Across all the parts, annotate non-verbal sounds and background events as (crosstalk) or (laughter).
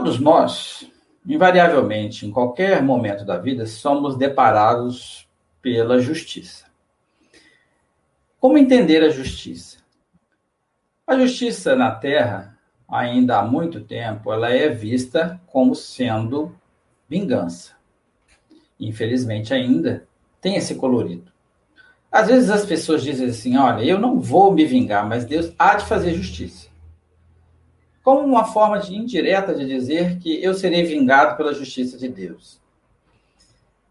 Todos nós, invariavelmente, em qualquer momento da vida, somos deparados pela justiça. Como entender a justiça? A justiça na Terra, ainda há muito tempo, ela é vista como sendo vingança. Infelizmente, ainda tem esse colorido. Às vezes as pessoas dizem assim: olha, eu não vou me vingar, mas Deus há de fazer justiça. Como uma forma de, indireta de dizer que eu serei vingado pela justiça de Deus.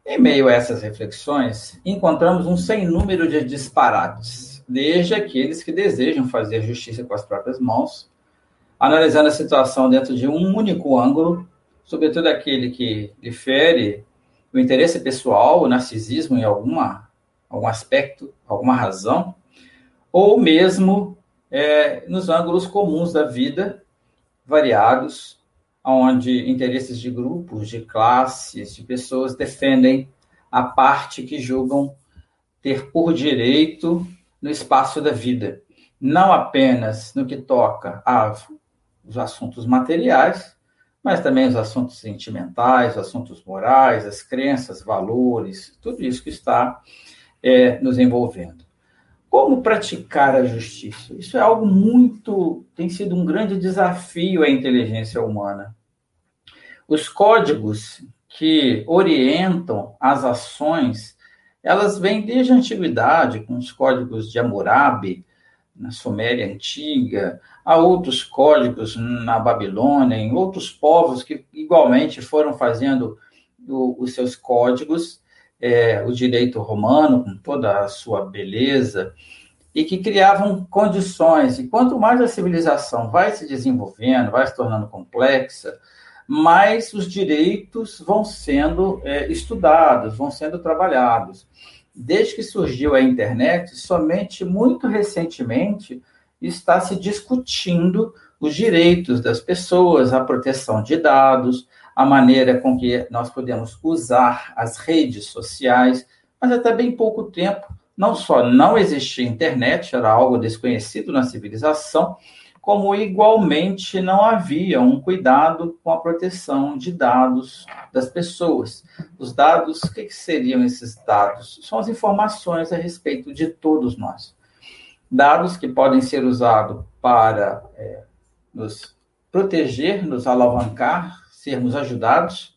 Em meio a essas reflexões, encontramos um sem número de disparates, desde aqueles que desejam fazer justiça com as próprias mãos, analisando a situação dentro de um único ângulo, sobretudo aquele que lhe fere o interesse pessoal, o narcisismo em alguma algum aspecto, alguma razão, ou mesmo é, nos ângulos comuns da vida, variados, onde interesses de grupos, de classes, de pessoas defendem a parte que julgam ter por direito no espaço da vida, não apenas no que toca aos assuntos materiais, mas também os assuntos sentimentais, os assuntos morais, as crenças, valores, tudo isso que está é, nos envolvendo. Como praticar a justiça? Isso é algo muito. tem sido um grande desafio à inteligência humana. Os códigos que orientam as ações, elas vêm desde a antiguidade, com os códigos de Hammurabi, na Suméria antiga, há outros códigos na Babilônia, em outros povos que igualmente foram fazendo o, os seus códigos é, o direito romano, com toda a sua beleza, e que criavam condições. E quanto mais a civilização vai se desenvolvendo, vai se tornando complexa, mais os direitos vão sendo é, estudados, vão sendo trabalhados. Desde que surgiu a internet, somente muito recentemente está se discutindo os direitos das pessoas, a proteção de dados, a maneira com que nós podemos usar as redes sociais, mas até bem pouco tempo, não só não existia internet, era algo desconhecido na civilização, como igualmente não havia um cuidado com a proteção de dados das pessoas. Os dados, o que, seriam esses dados? São as informações a respeito de todos nós. Dados que podem ser usados para é, nos proteger, nos alavancar, sermos ajudados,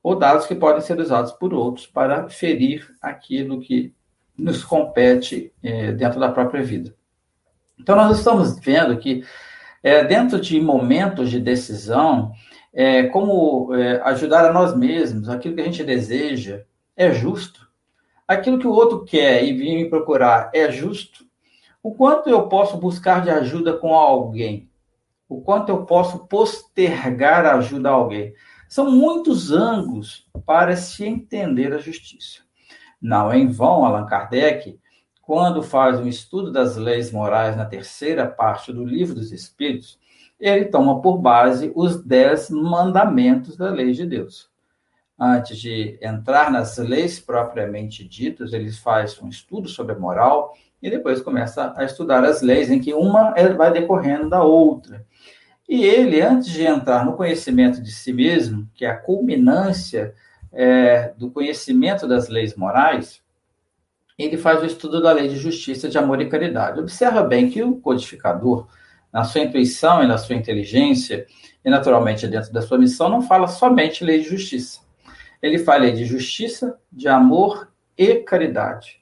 ou dados que podem ser usados por outros para ferir aquilo que nos compete é, dentro da própria vida. Então, nós estamos vendo que, é, dentro de momentos de decisão, é, como é, ajudar a nós mesmos, aquilo que a gente deseja, é justo. Aquilo que o outro quer e vir me procurar é justo. O quanto eu posso buscar de ajuda com alguém? O quanto eu posso postergar a ajuda a alguém. São muitos ângulos para se entender a justiça. Não é em vão, Allan Kardec, quando faz um estudo das leis morais na terceira parte do Livro dos Espíritos, ele toma por base os dez mandamentos da lei de Deus. Antes de entrar nas leis propriamente ditas, ele faz um estudo sobre a moral e depois começa a estudar as leis, em que uma vai decorrendo da outra. E ele, antes de entrar no conhecimento de si mesmo, que é a culminância é, do conhecimento das leis morais, ele faz o estudo da lei de justiça, de amor e caridade. Observa bem que o codificador, na sua intuição e na sua inteligência, e naturalmente dentro da sua missão, não fala somente lei de justiça. Ele fala lei de justiça, de amor e caridade.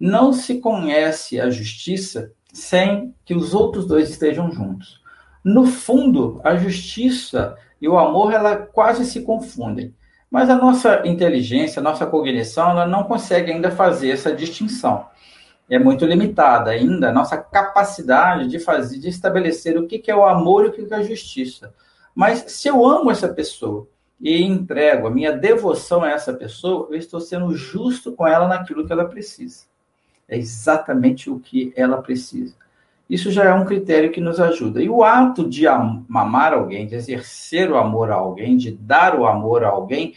Não se conhece a justiça sem que os outros dois estejam juntos. No fundo, a justiça e o amor ela quase se confundem. Mas a nossa inteligência, a nossa cognição, ela não consegue ainda fazer essa distinção. É muito limitada ainda a nossa capacidade de fazer, de estabelecer o que é o amor e o que é a justiça. Mas se eu amo essa pessoa e entrego a minha devoção a essa pessoa, eu estou sendo justo com ela naquilo que ela precisa. É exatamente o que ela precisa. Isso já é um critério que nos ajuda. E o ato de amar alguém, de exercer o amor a alguém, de dar o amor a alguém,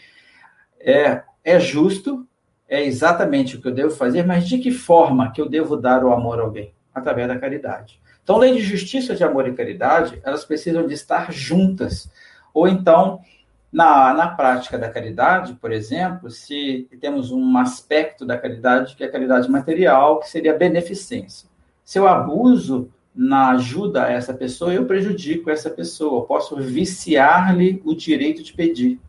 é, é justo, é exatamente o que eu devo fazer, mas de que forma que eu devo dar o amor a alguém? Através da caridade. Então, lei de justiça, de amor e caridade, elas precisam de estar juntas. Ou então, na, na prática da caridade, por exemplo, se temos um aspecto da caridade que é a caridade material, que seria a beneficência. Se eu abuso na ajuda a essa pessoa, eu prejudico essa pessoa, eu posso viciar-lhe o direito de pedir.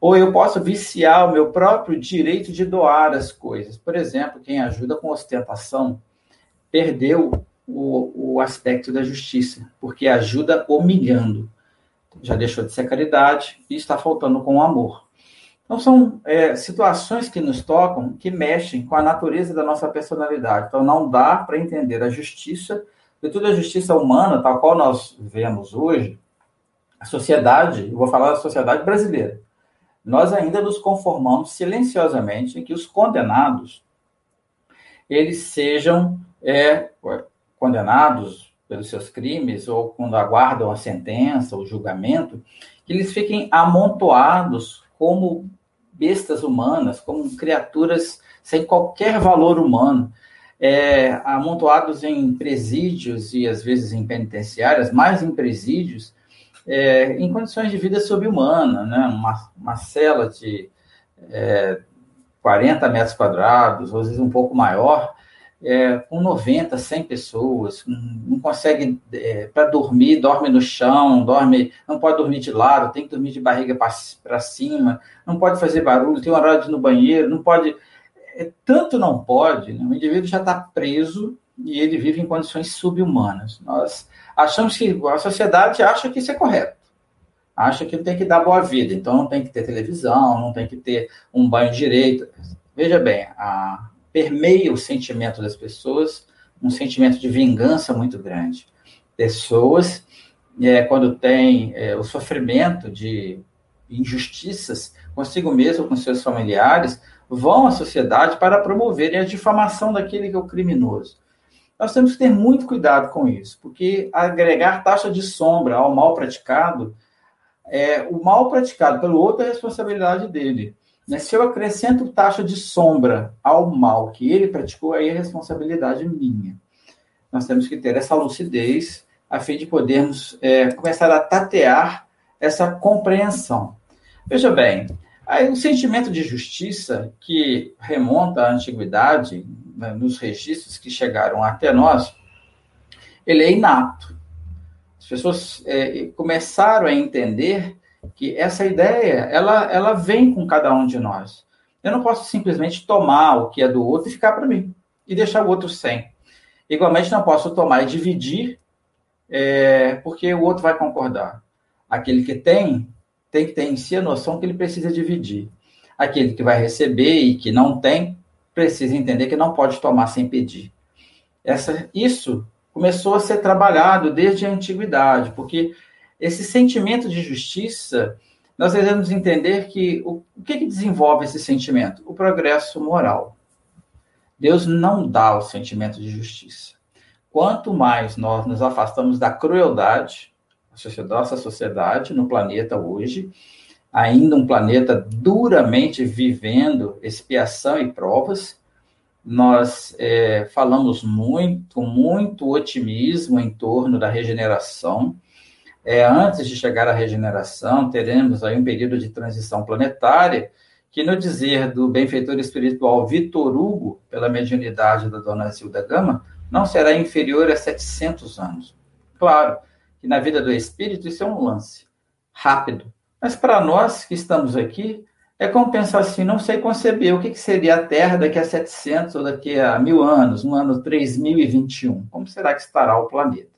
Ou eu posso viciar o meu próprio direito de doar as coisas. Por exemplo, quem ajuda com ostentação perdeu o, o aspecto da justiça, porque ajuda humilhando. Já deixou de ser caridade e está faltando com o amor. Então, são é, situações que nos tocam, que mexem com a natureza da nossa personalidade. Então, não dá para entender a justiça, toda a justiça humana, tal qual nós vemos hoje, a sociedade, eu vou falar da sociedade brasileira, nós ainda nos conformamos silenciosamente em que os condenados eles sejam é, condenados pelos seus crimes ou quando aguardam a sentença, o julgamento, que eles fiquem amontoados como bestas humanas, como criaturas sem qualquer valor humano, é, amontoados em presídios e às vezes em penitenciárias, mais em presídios, é, em condições de vida subhumana, né? uma, uma cela de é, 40 metros quadrados, às vezes um pouco maior, é, com 90, 100 pessoas, não consegue, é, para dormir, dorme no chão, dorme, não pode dormir de lado, tem que dormir de barriga para cima, não pode fazer barulho, tem hora de ir no banheiro, não pode. É, tanto não pode, né? o indivíduo já está preso e ele vive em condições subhumanas. Nós achamos que a sociedade acha que isso é correto. Acha que tem que dar boa vida, então não tem que ter televisão, não tem que ter um banho direito. Veja bem, a, permeia o sentimento das pessoas, um sentimento de vingança muito grande. Pessoas, é, quando têm é, o sofrimento de injustiças consigo mesmo, com seus familiares, vão à sociedade para promoverem a difamação daquele que é o criminoso. Nós temos que ter muito cuidado com isso, porque agregar taxa de sombra ao mal praticado, é, o mal praticado pelo outro é responsabilidade dele. Né? Se eu acrescento taxa de sombra ao mal que ele praticou, aí é responsabilidade minha. Nós temos que ter essa lucidez a fim de podermos é, começar a tatear essa compreensão. Veja bem, aí o sentimento de justiça que remonta à antiguidade, né, nos registros que chegaram até nós, ele é inato. As pessoas é, começaram a entender que essa ideia, ela, ela vem com cada um de nós. Eu não posso simplesmente tomar o que é do outro e ficar para mim, e deixar o outro sem. Igualmente, não posso tomar e dividir, é, porque o outro vai concordar. Aquele que tem, tem que ter em si a noção que ele precisa dividir. Aquele que vai receber e que não tem, precisa entender que não pode tomar sem pedir. Essa, isso começou a ser trabalhado desde a antiguidade, porque esse sentimento de justiça, nós devemos entender que o, o que, que desenvolve esse sentimento? O progresso moral. Deus não dá o sentimento de justiça. Quanto mais nós nos afastamos da crueldade, nossa sociedade no planeta hoje, ainda um planeta duramente vivendo expiação e provas. Nós é, falamos muito, muito otimismo em torno da regeneração. É, antes de chegar à regeneração, teremos aí um período de transição planetária, que no dizer do benfeitor espiritual Vitor Hugo, pela mediunidade da dona Zilda Gama, não será inferior a 700 anos. Claro que na vida do espírito isso é um lance rápido, mas para nós que estamos aqui, é como pensar assim, não sei conceber o que, seria a Terra daqui a 700 ou daqui a mil anos, no ano 3021. Como será que estará o planeta?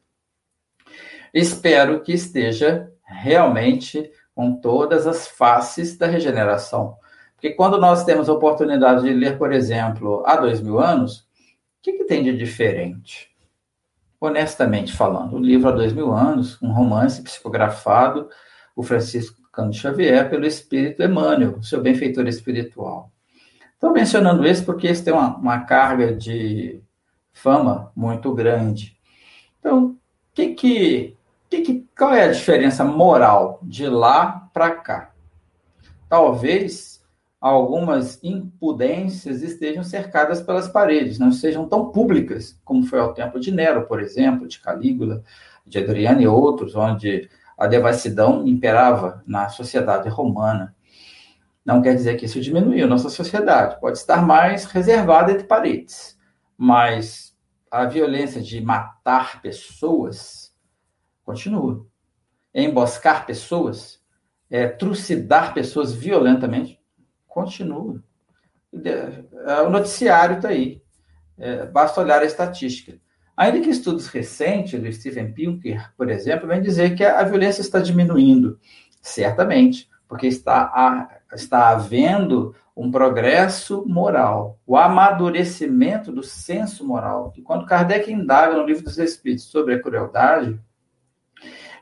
Espero que esteja realmente com todas as faces da regeneração. Porque quando nós temos a oportunidade de ler, por exemplo, há dois mil anos, o que, que tem de diferente? Honestamente falando, o livro há dois mil anos, um romance psicografado, o Francisco Cândido Xavier, pelo Espírito Emmanuel, seu benfeitor espiritual. Estou mencionando isso porque isso tem uma, uma carga de fama muito grande. Então, que que, que, que, qual é a diferença moral de lá para cá? Talvez algumas impudências estejam cercadas pelas paredes, não sejam tão públicas como foi ao tempo de Nero, por exemplo, de Calígula, de Adriano e outros, onde a devassidão imperava na sociedade romana. Não quer dizer que isso diminuiu nossa sociedade, pode estar mais reservada entre paredes, mas a violência de matar pessoas continua. Emboscar pessoas, é, trucidar pessoas violentamente, continua. É, o noticiário está aí. É, basta olhar a estatística. Ainda que estudos recentes do Steven Pinker, por exemplo, vêm dizer que a violência está diminuindo, certamente, porque está, a, está havendo um progresso moral, o amadurecimento do senso moral. E quando Kardec indaga no Livro dos Espíritos sobre a crueldade,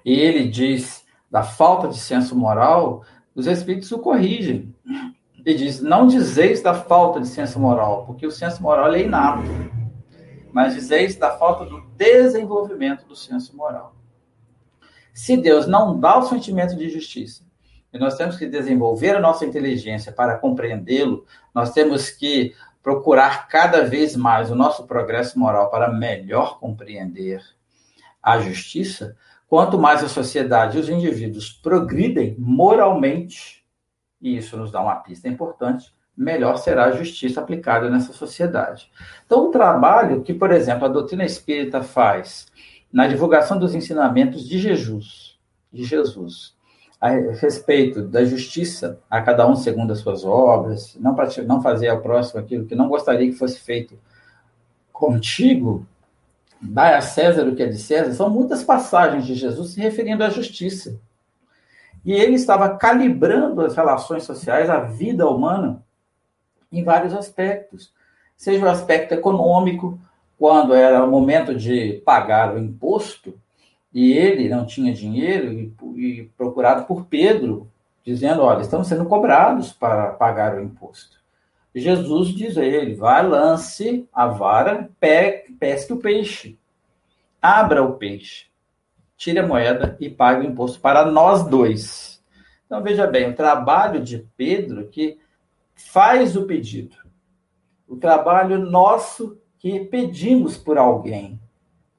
e ele diz da falta de senso moral, os Espíritos o corrigem. E diz: não dizeis da falta de senso moral, porque o senso moral é inato, mas dizeis da falta do desenvolvimento do senso moral. Se Deus não dá o sentimento de justiça, e nós temos que desenvolver a nossa inteligência para compreendê-lo, nós temos que procurar cada vez mais o nosso progresso moral para melhor compreender a justiça, quanto mais a sociedade e os indivíduos progridem moralmente, e isso nos dá uma pista importante, melhor será a justiça aplicada nessa sociedade. Então, o trabalho que, por exemplo, a doutrina espírita faz na divulgação dos ensinamentos de Jesus, de Jesus, a respeito da justiça a cada um segundo as suas obras, não, não fazer ao próximo aquilo que não gostaria que fosse feito contigo, dai a César o que é de César, são muitas passagens de Jesus se referindo à justiça. E ele estava calibrando as relações sociais, a vida humana, em vários aspectos. Seja o aspecto econômico, quando era o momento de pagar o imposto, e ele não tinha dinheiro, e, e procurado por Pedro, dizendo: Olha, estamos sendo cobrados para pagar o imposto. Jesus diz a ele: Vai, lance a vara, pesque o peixe, abra o peixe tire a moeda e pague o imposto para nós dois. Então, veja bem, o trabalho de Pedro que faz o pedido. O trabalho nosso que pedimos por alguém.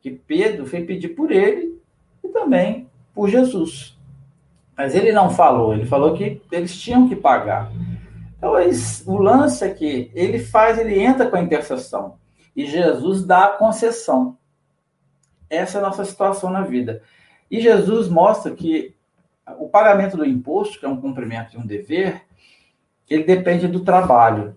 Que Pedro foi pedir por ele e também por Jesus. Mas ele não falou, ele falou que eles tinham que pagar. Então, o lance é que ele faz, ele entra com a intercessão. E Jesus dá a concessão. Essa é a nossa situação na vida. E Jesus mostra que o pagamento do imposto, que é um cumprimento de um dever, ele depende do trabalho.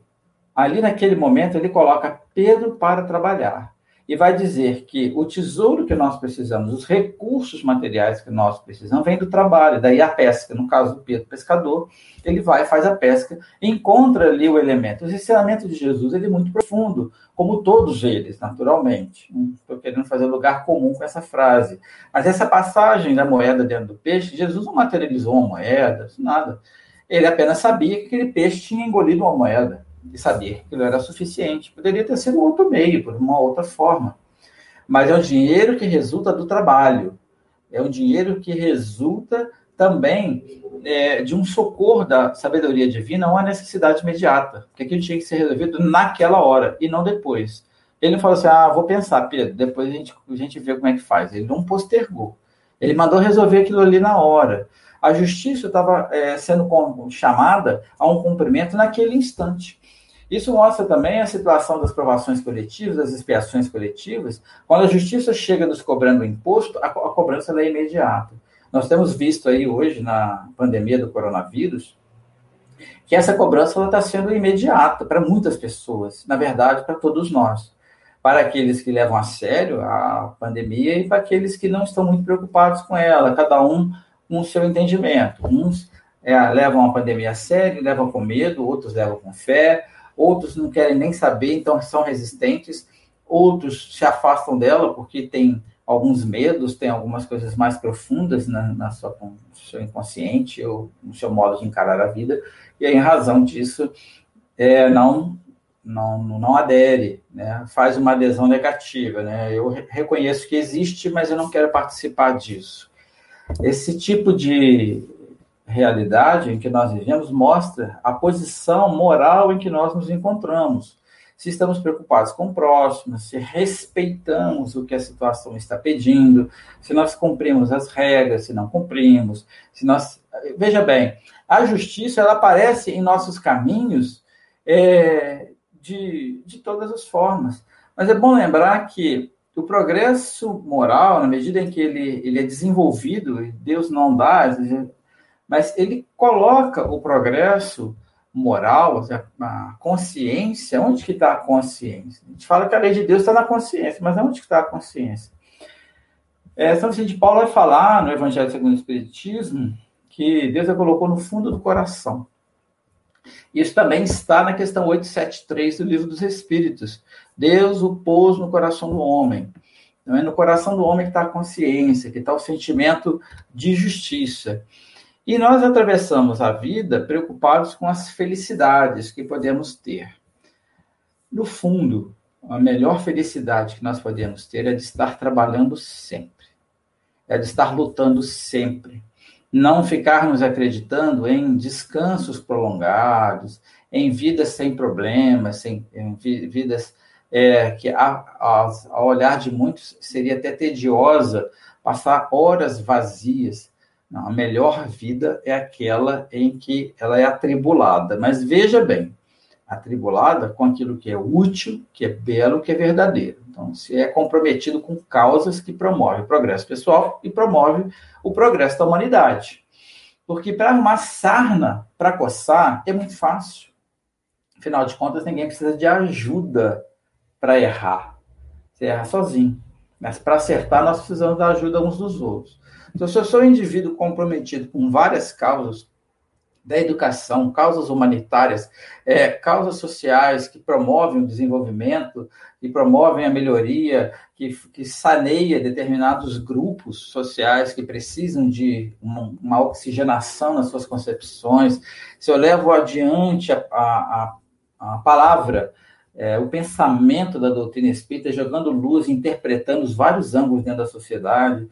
Ali naquele momento ele coloca Pedro para trabalhar e vai dizer que o tesouro que nós precisamos, os recursos materiais que nós precisamos, vem do trabalho, daí a pesca. No caso do Pedro pescador, ele vai, faz a pesca, encontra ali o elemento. O ensinamento de Jesus ele é muito profundo, como todos eles, naturalmente. Estou querendo fazer lugar comum com essa frase. Mas essa passagem da moeda dentro do peixe, Jesus não materializou uma moeda, nada. Ele apenas sabia que aquele peixe tinha engolido uma moeda e sabia que aquilo era suficiente. Poderia ter sido outro meio, por uma outra forma. Mas é um dinheiro que resulta do trabalho. É um dinheiro que resulta também é, de um socorro da sabedoria divina uma necessidade imediata. Porque aquilo tinha que ser resolvido naquela hora e não depois. Ele não falou assim: ah, vou pensar, Pedro, depois a gente, a gente vê como é que faz. Ele não postergou. Ele mandou resolver aquilo ali na hora. A justiça estava é, sendo chamada a um cumprimento naquele instante. Isso mostra também a situação das provações coletivas, das expiações coletivas. Quando a justiça chega nos cobrando imposto, a, a cobrança é imediata. Nós temos visto aí hoje, na pandemia do coronavírus, que essa cobrança está sendo imediata para muitas pessoas, na verdade, para todos nós. Para aqueles que levam a sério a pandemia e para aqueles que não estão muito preocupados com ela, cada um com o seu entendimento. Uns é, levam a pandemia a sério, levam com medo, outros levam com fé, outros não querem nem saber, então são resistentes, outros se afastam dela porque tem alguns medos, tem algumas coisas mais profundas na, na sua, no seu inconsciente ou no seu modo de encarar a vida, e aí, em razão disso, é, não, não, não adere, né? faz uma adesão negativa. Né? Eu reconheço que existe, mas eu não quero participar disso. Esse tipo de realidade em que nós vivemos mostra a posição moral em que nós nos encontramos. se estamos preocupados com o próximo, se respeitamos o que a situação está pedindo, se nós cumprimos as regras, se não cumprimos, se nós. Veja bem, a justiça ela aparece em nossos caminhos é, de, de todas as formas. Mas é bom lembrar que o progresso moral, na medida em que ele, ele é desenvolvido, Deus não dá, mas ele coloca o progresso moral, a consciência, onde que está a consciência? A gente fala que a lei de Deus está na consciência, mas onde que está a consciência? É, São Vicente de Paulo vai falar no Evangelho segundo o Espiritismo que Deus a colocou no fundo do coração. Isso também está na questão 873 do Livro dos Espíritos. Deus o pôs no coração do homem. Então, é no coração do homem que está a consciência, que está o sentimento de justiça. E nós atravessamos a vida preocupados com as felicidades que podemos ter. No fundo, a melhor felicidade que nós podemos ter é de estar trabalhando sempre, é de estar lutando sempre. Não ficarmos acreditando em descansos prolongados, em vidas sem problemas, sem, em vidas é, que, a, a, ao olhar de muitos, seria até tediosa passar horas vazias não, a melhor vida é aquela em que ela é atribulada. Mas veja bem, atribulada com aquilo que é útil, que é belo, que é verdadeiro. Então, se é comprometido com causas que promovem o progresso pessoal e promove o progresso da humanidade. Porque para arrumar sarna para coçar é muito fácil. Afinal de contas, ninguém precisa de ajuda para errar. Você erra sozinho. Mas para acertar, nós precisamos da ajuda uns dos outros. Então, se eu sou um indivíduo comprometido com várias causas da educação, causas humanitárias, é, causas sociais que promovem o desenvolvimento, que promovem a melhoria, que, que saneia determinados grupos sociais que precisam de uma, uma oxigenação nas suas concepções, se eu levo adiante a, a, a palavra, é, o pensamento da doutrina espírita, jogando luz, interpretando os vários ângulos dentro da sociedade,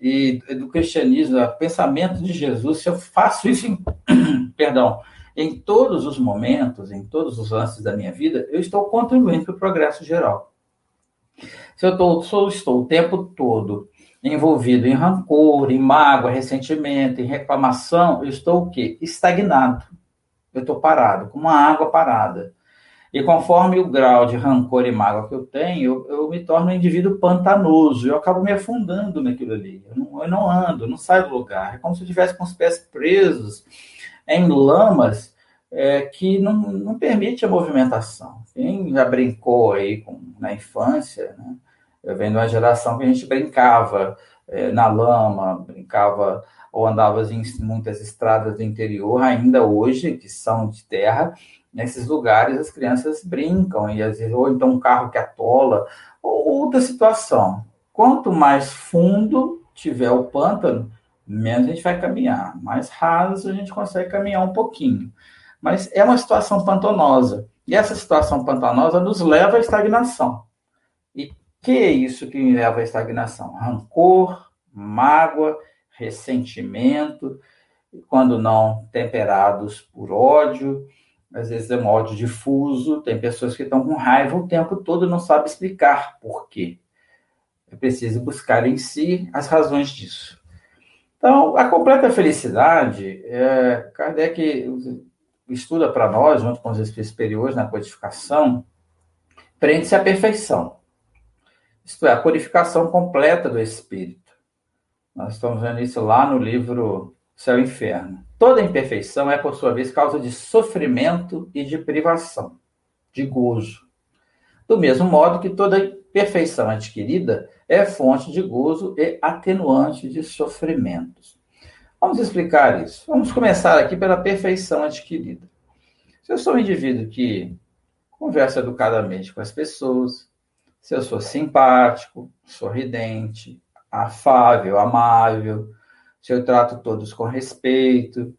e do cristianismo, o pensamento de Jesus, se eu faço isso, em, (clears throat) perdão, em todos os momentos, em todos os lances da minha vida, eu estou contribuindo para o progresso geral. Se eu sou, estou o tempo todo envolvido em rancor, em mágoa, ressentimento, em reclamação, eu estou o quê? Estagnado. Eu estou parado, como uma água parada. E conforme o grau de rancor e mágoa que eu tenho, eu, eu me torno um indivíduo pantanoso. Eu acabo me afundando naquilo ali. Eu não, eu não ando, não saio do lugar. É como se eu estivesse com os pés presos em lamas é, que não, não permite a movimentação. Quem já brincou aí com, na infância, né? eu venho de uma geração que a gente brincava é, na lama, brincava ou andava em muitas estradas do interior, ainda hoje, que são de terra, nesses lugares as crianças brincam, e às vezes, ou então um carro que atola, ou outra situação. Quanto mais fundo tiver o pântano, menos a gente vai caminhar. Mais raso a gente consegue caminhar um pouquinho. Mas é uma situação pantanosa. E essa situação pantanosa nos leva à estagnação. E que é isso que me leva à estagnação? Rancor, mágoa, ressentimento, quando não temperados por ódio, às vezes é um ódio difuso, tem pessoas que estão com raiva o tempo todo e não sabem explicar por quê. É preciso buscar em si as razões disso. Então, a completa felicidade, é, Kardec estuda para nós, junto com os espíritos superiores na codificação, prende-se à perfeição. Isto é, a purificação completa do espírito. Nós estamos vendo isso lá no livro Céu e Inferno. Toda imperfeição é, por sua vez, causa de sofrimento e de privação, de gozo. Do mesmo modo que toda perfeição adquirida é fonte de gozo e atenuante de sofrimentos. Vamos explicar isso. Vamos começar aqui pela perfeição adquirida. Se eu sou um indivíduo que conversa educadamente com as pessoas, se eu sou simpático, sorridente, afável, amável, se eu trato todos com respeito,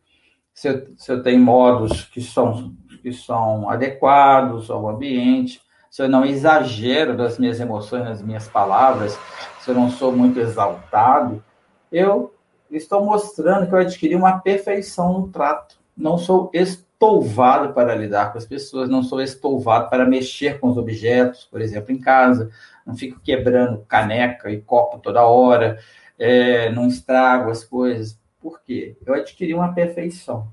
se eu, se eu tenho modos que são, que são adequados ao ambiente, se eu não exagero das minhas emoções, nas minhas palavras, se eu não sou muito exaltado, eu estou mostrando que eu adquiri uma perfeição no trato. Não sou estouvado para lidar com as pessoas, não sou estouvado para mexer com os objetos, por exemplo, em casa, não fico quebrando caneca e copo toda hora, é, não estrago as coisas. Por quê? Eu adquiri uma perfeição.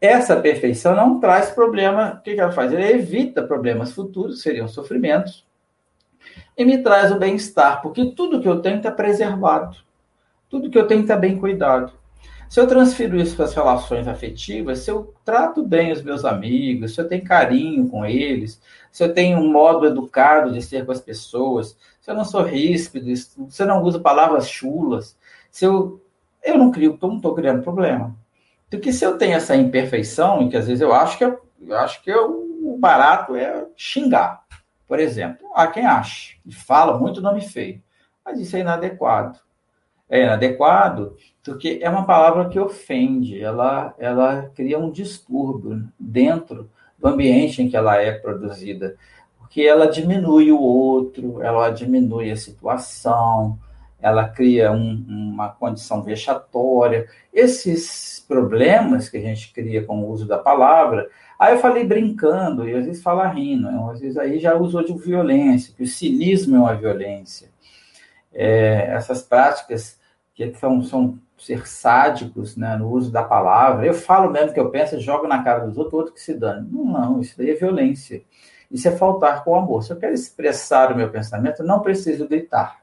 Essa perfeição não traz problema. O que ela faz? Ela evita problemas futuros, seriam sofrimentos, e me traz o bem-estar, porque tudo que eu tenho está preservado, tudo que eu tenho está bem cuidado. Se eu transfiro isso para as relações afetivas, se eu trato bem os meus amigos, se eu tenho carinho com eles, se eu tenho um modo educado de ser com as pessoas, se eu não sou ríspido, se eu não uso palavras chulas, se eu. Eu não crio, não estou criando problema. Porque se eu tenho essa imperfeição, e que às vezes eu acho que eu, eu acho que eu, o barato é xingar. Por exemplo, há quem ache e fala muito nome feio, mas isso é inadequado. É inadequado porque é uma palavra que ofende, ela, ela cria um distúrbio dentro do ambiente em que ela é produzida, porque ela diminui o outro, ela diminui a situação, ela cria um, uma condição vexatória. Esses problemas que a gente cria com o uso da palavra, Aí eu falei brincando, e às vezes fala rindo, né? às vezes aí já usou de violência, que o cinismo é uma violência. É, essas práticas que são, são ser sádicos né, no uso da palavra, eu falo mesmo que eu penso, jogo na cara dos outros, outro que se dane. Não, não, isso daí é violência. Isso é faltar com amor. Se eu quero expressar o meu pensamento, não preciso gritar.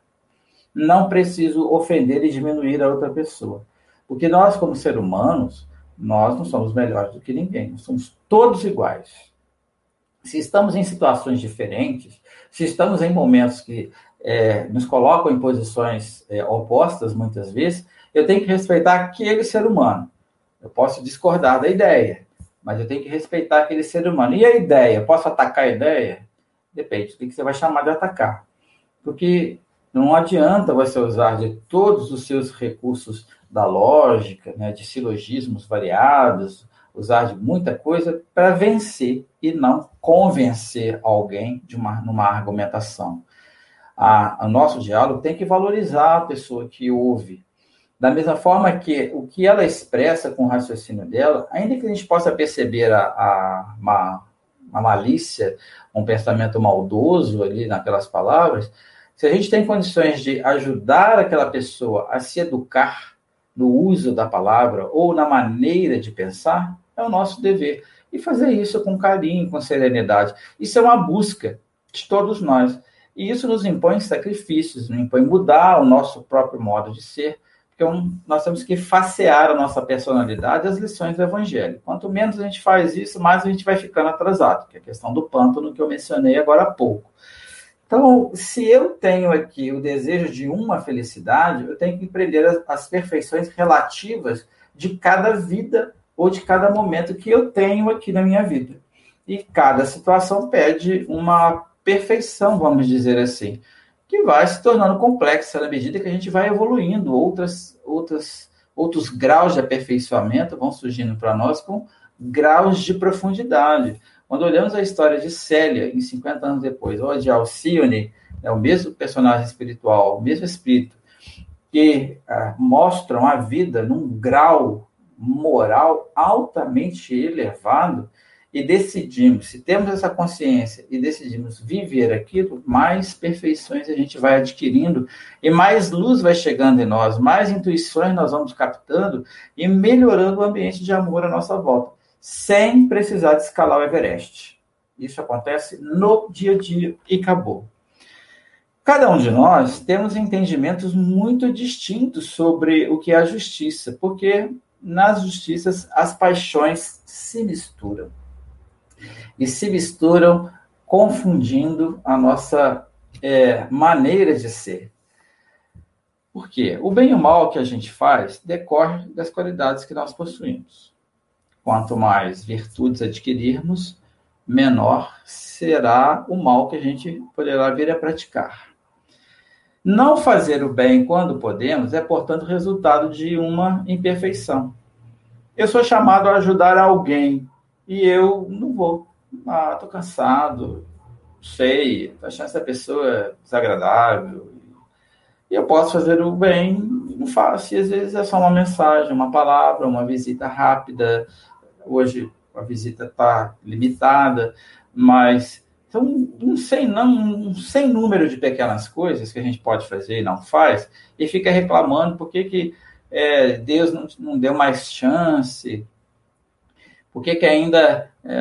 Não preciso ofender e diminuir a outra pessoa. Porque nós, como seres humanos, nós não somos melhores do que ninguém, nós somos todos iguais. Se estamos em situações diferentes, se estamos em momentos que é, nos colocam em posições é, opostas, muitas vezes, eu tenho que respeitar aquele ser humano. Eu posso discordar da ideia, mas eu tenho que respeitar aquele ser humano. E a ideia? Posso atacar a ideia? Depende do que você vai chamar de atacar. Porque não adianta você usar de todos os seus recursos da lógica, né, de silogismos variados, usar de muita coisa para vencer e não convencer alguém de uma, numa argumentação. A, a nosso diálogo tem que valorizar a pessoa que ouve. Da mesma forma que o que ela expressa com o raciocínio dela, ainda que a gente possa perceber a, a, uma, uma malícia, um pensamento maldoso ali naquelas palavras, se a gente tem condições de ajudar aquela pessoa a se educar no uso da palavra ou na maneira de pensar, é o nosso dever. E fazer isso com carinho, com serenidade. Isso é uma busca de todos nós. E isso nos impõe sacrifícios, nos impõe mudar o nosso próprio modo de ser, porque nós temos que facear a nossa personalidade às lições do Evangelho. Quanto menos a gente faz isso, mais a gente vai ficando atrasado, que é a questão do pântano que eu mencionei agora há pouco. Então, se eu tenho aqui o desejo de uma felicidade, eu tenho que empreender as, as perfeições relativas de cada vida ou de cada momento que eu tenho aqui na minha vida. E cada situação pede uma perfeição, vamos dizer assim, que vai se tornando complexa na medida que a gente vai evoluindo, outras, outras, outros graus de aperfeiçoamento vão surgindo para nós com graus de profundidade. Quando olhamos a história de Célia, em 50 anos depois, ou de Alcione, é o mesmo personagem espiritual, o mesmo espírito, que ah, mostram a vida num grau moral altamente elevado, e decidimos, se temos essa consciência e decidimos viver aquilo, mais perfeições a gente vai adquirindo e mais luz vai chegando em nós, mais intuições nós vamos captando e melhorando o ambiente de amor à nossa volta sem precisar de escalar o Everest. Isso acontece no dia a dia e acabou. Cada um de nós temos entendimentos muito distintos sobre o que é a justiça, porque nas justiças as paixões se misturam. E se misturam confundindo a nossa é, maneira de ser. Por quê? O bem e o mal que a gente faz decorre das qualidades que nós possuímos. Quanto mais virtudes adquirirmos, menor será o mal que a gente poderá vir a praticar. Não fazer o bem quando podemos é, portanto, resultado de uma imperfeição. Eu sou chamado a ajudar alguém e eu não vou. Ah, estou cansado, sei, estou achando essa pessoa desagradável. E eu posso fazer o bem, não faço. E às vezes é só uma mensagem, uma palavra, uma visita rápida, Hoje a visita está limitada, mas então, um sem, não, um sem número de pequenas coisas que a gente pode fazer e não faz, e fica reclamando por que, que é, Deus não, não deu mais chance, por que, que ainda é,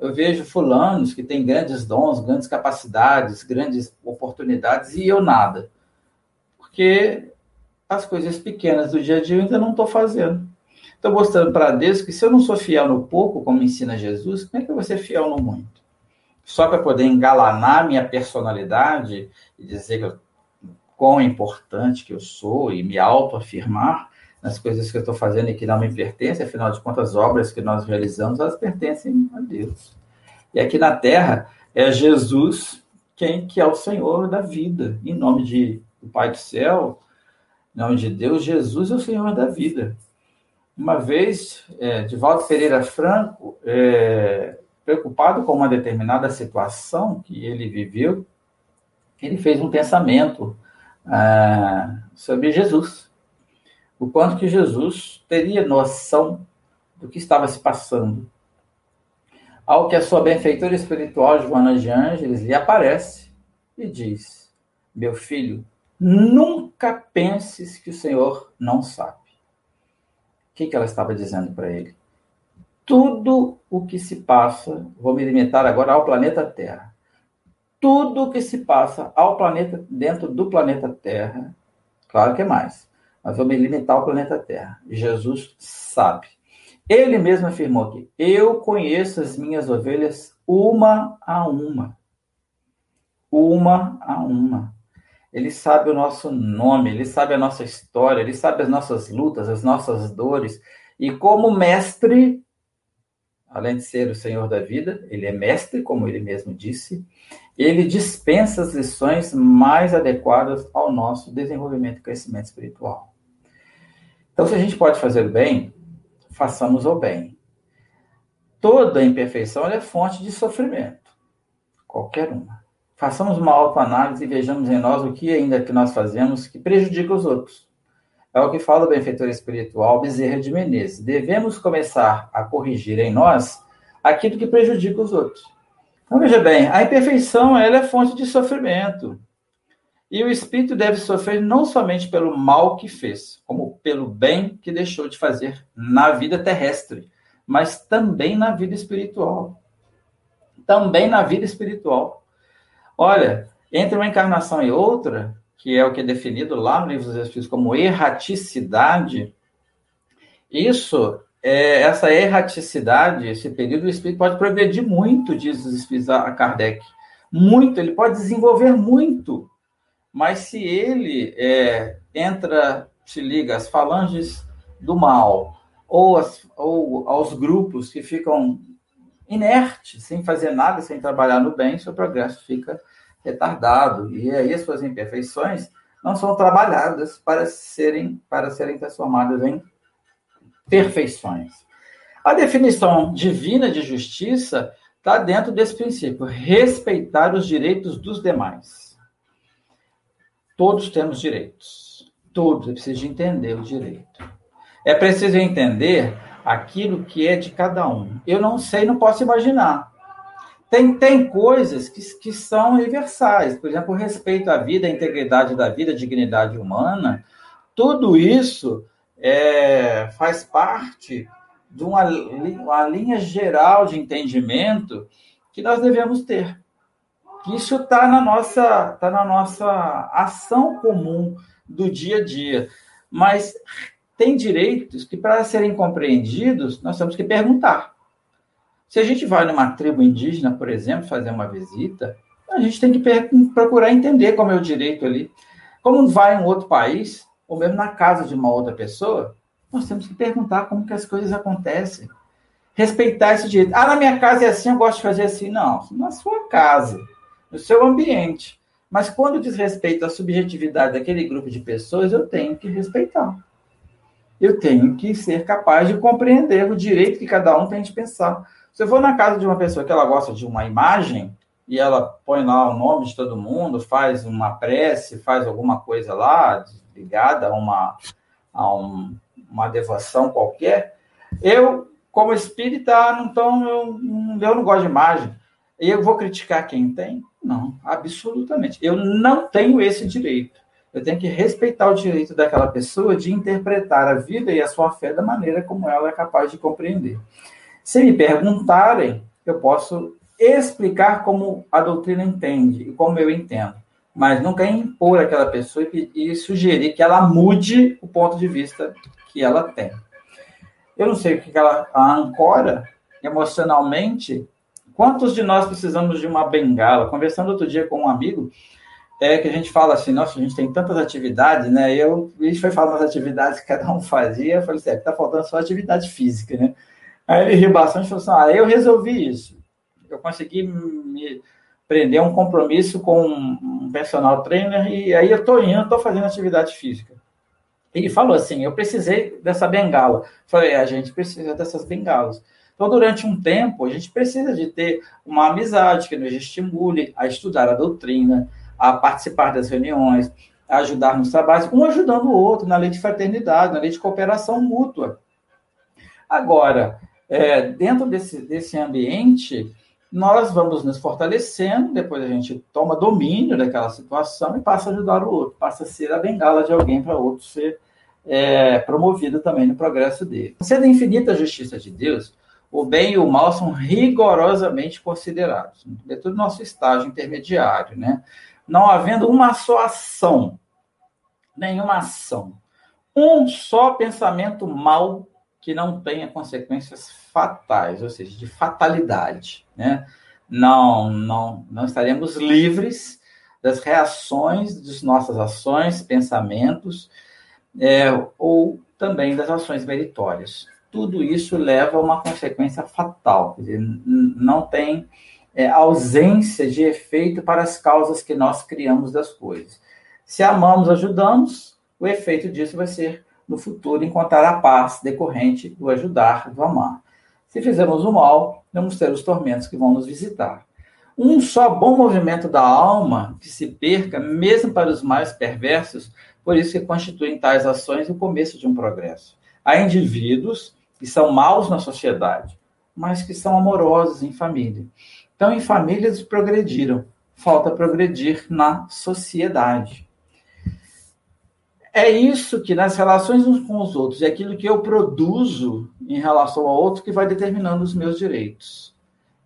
eu vejo fulanos que têm grandes dons, grandes capacidades, grandes oportunidades, e eu nada. Porque as coisas pequenas do dia a dia eu ainda não estou fazendo. Estou mostrando para Deus que se eu não sou fiel no pouco, como ensina Jesus, como é que eu vou ser fiel no muito? só para poder engalanar minha personalidade e dizer que eu, quão importante que eu sou e me autoafirmar nas coisas que eu estou fazendo e que não me pertencem, afinal de contas, as obras que nós realizamos, elas pertencem a Deus. E aqui na Terra é Jesus quem que é o Senhor da vida. Em nome de, do Pai do Céu, em nome de Deus, Jesus é o Senhor da vida. Uma vez, é, Walter Pereira Franco, é, preocupado com uma determinada situação que ele viveu, ele fez um pensamento ah, sobre Jesus. O quanto que Jesus teria noção do que estava se passando. Ao que a sua benfeitora espiritual, Joana de Ângeles, lhe aparece e diz: Meu filho, nunca penses que o Senhor não sabe. O que, que ela estava dizendo para ele? tudo o que se passa, vou me limitar agora ao planeta Terra. Tudo o que se passa ao planeta dentro do planeta Terra, claro que é mais, vou me limitar ao planeta Terra. Jesus sabe. Ele mesmo afirmou que eu conheço as minhas ovelhas uma a uma. Uma a uma. Ele sabe o nosso nome, ele sabe a nossa história, ele sabe as nossas lutas, as nossas dores. E como mestre, além de ser o Senhor da vida, ele é mestre, como ele mesmo disse, ele dispensa as lições mais adequadas ao nosso desenvolvimento e crescimento espiritual. Então, se a gente pode fazer o bem, façamos o bem. Toda imperfeição é fonte de sofrimento, qualquer uma. Façamos uma autoanálise e vejamos em nós o que ainda que nós fazemos que prejudica os outros. É o que fala o benfeitor espiritual Bezerra de Menezes. Devemos começar a corrigir em nós aquilo que prejudica os outros. Então, veja bem, a imperfeição ela é fonte de sofrimento. E o espírito deve sofrer não somente pelo mal que fez, como pelo bem que deixou de fazer na vida terrestre, mas também na vida espiritual. Também na vida espiritual. Olha, entre uma encarnação e outra, que é o que é definido lá no Livro dos Espíritos como erraticidade, isso, é, essa erraticidade, esse período, o espírito pode progredir muito, diz os espíritos a Kardec. Muito, ele pode desenvolver muito. Mas se ele é, entra, se liga às falanges do mal, ou, as, ou aos grupos que ficam inertes, sem fazer nada, sem trabalhar no bem, seu progresso fica retardado. E aí as suas imperfeições não são trabalhadas para serem, para serem transformadas em perfeições. A definição divina de justiça está dentro desse princípio: respeitar os direitos dos demais. Todos temos direitos. Todos. É preciso entender o direito. É preciso entender aquilo que é de cada um. Eu não sei, não posso imaginar. Tem, tem coisas que, que são universais, por exemplo, respeito à vida, a integridade da vida, a dignidade humana, tudo isso é, faz parte de uma, uma linha geral de entendimento que nós devemos ter. Isso está na nossa tá na nossa ação comum do dia a dia, mas tem direitos que para serem compreendidos nós temos que perguntar. Se a gente vai numa tribo indígena, por exemplo, fazer uma visita, a gente tem que procurar entender como é o direito ali. Como vai em outro país, ou mesmo na casa de uma outra pessoa, nós temos que perguntar como que as coisas acontecem. Respeitar esse direito. Ah, na minha casa é assim, eu gosto de fazer assim. Não, na sua casa, no seu ambiente. Mas quando diz respeito à subjetividade daquele grupo de pessoas, eu tenho que respeitar. Eu tenho que ser capaz de compreender o direito que cada um tem de pensar. Se eu for na casa de uma pessoa que ela gosta de uma imagem, e ela põe lá o nome de todo mundo, faz uma prece, faz alguma coisa lá, ligada a uma, a um, uma devoção qualquer, eu como espírita, então eu, eu não gosto de imagem. E eu vou criticar quem tem? Não, absolutamente. Eu não tenho esse direito. Eu tenho que respeitar o direito daquela pessoa de interpretar a vida e a sua fé da maneira como ela é capaz de compreender. Se me perguntarem, eu posso explicar como a doutrina entende e como eu entendo, mas nunca impor aquela pessoa e, e sugerir que ela mude o ponto de vista que ela tem. Eu não sei o que ela ancora emocionalmente. Quantos de nós precisamos de uma bengala? Conversando outro dia com um amigo, é que a gente fala assim, nossa, a gente tem tantas atividades, né? Eu, a gente foi falando das atividades que cada um fazia, eu falei assim, é, tá faltando só atividade física, né? Aí ele riu bastante e falou assim, ah, eu resolvi isso. Eu consegui me prender um compromisso com um personal trainer e aí eu tô indo, tô fazendo atividade física. Ele falou assim, eu precisei dessa bengala. Falei, é, a gente precisa dessas bengalas. Então, durante um tempo, a gente precisa de ter uma amizade que nos estimule a estudar a doutrina, a participar das reuniões, a ajudar nos trabalhos, um ajudando o outro na lei de fraternidade, na lei de cooperação mútua. Agora, é, dentro desse, desse ambiente, nós vamos nos fortalecendo, depois a gente toma domínio daquela situação e passa a ajudar o outro, passa a ser a bengala de alguém para outro ser é, promovido também no progresso dele. Sendo infinita justiça de Deus, o bem e o mal são rigorosamente considerados, sobretudo no nosso estágio intermediário, né? não havendo uma só ação, nenhuma ação, um só pensamento mal que não tenha consequências fatais, ou seja, de fatalidade, né? Não, não, não estaremos livres das reações das nossas ações, pensamentos, é, ou também das ações meritórias. Tudo isso leva a uma consequência fatal, quer dizer, não tem é, ausência de efeito para as causas que nós criamos das coisas. Se amamos, ajudamos, o efeito disso vai ser, no futuro, encontrar a paz decorrente do ajudar, do amar. Se fizermos o mal, vamos ter os tormentos que vão nos visitar. Um só bom movimento da alma que se perca, mesmo para os mais perversos, por isso que constituem tais ações o começo de um progresso. Há indivíduos que são maus na sociedade, mas que são amorosos em família. Então, em famílias progrediram. Falta progredir na sociedade. É isso que nas relações uns com os outros, é aquilo que eu produzo em relação ao outro que vai determinando os meus direitos.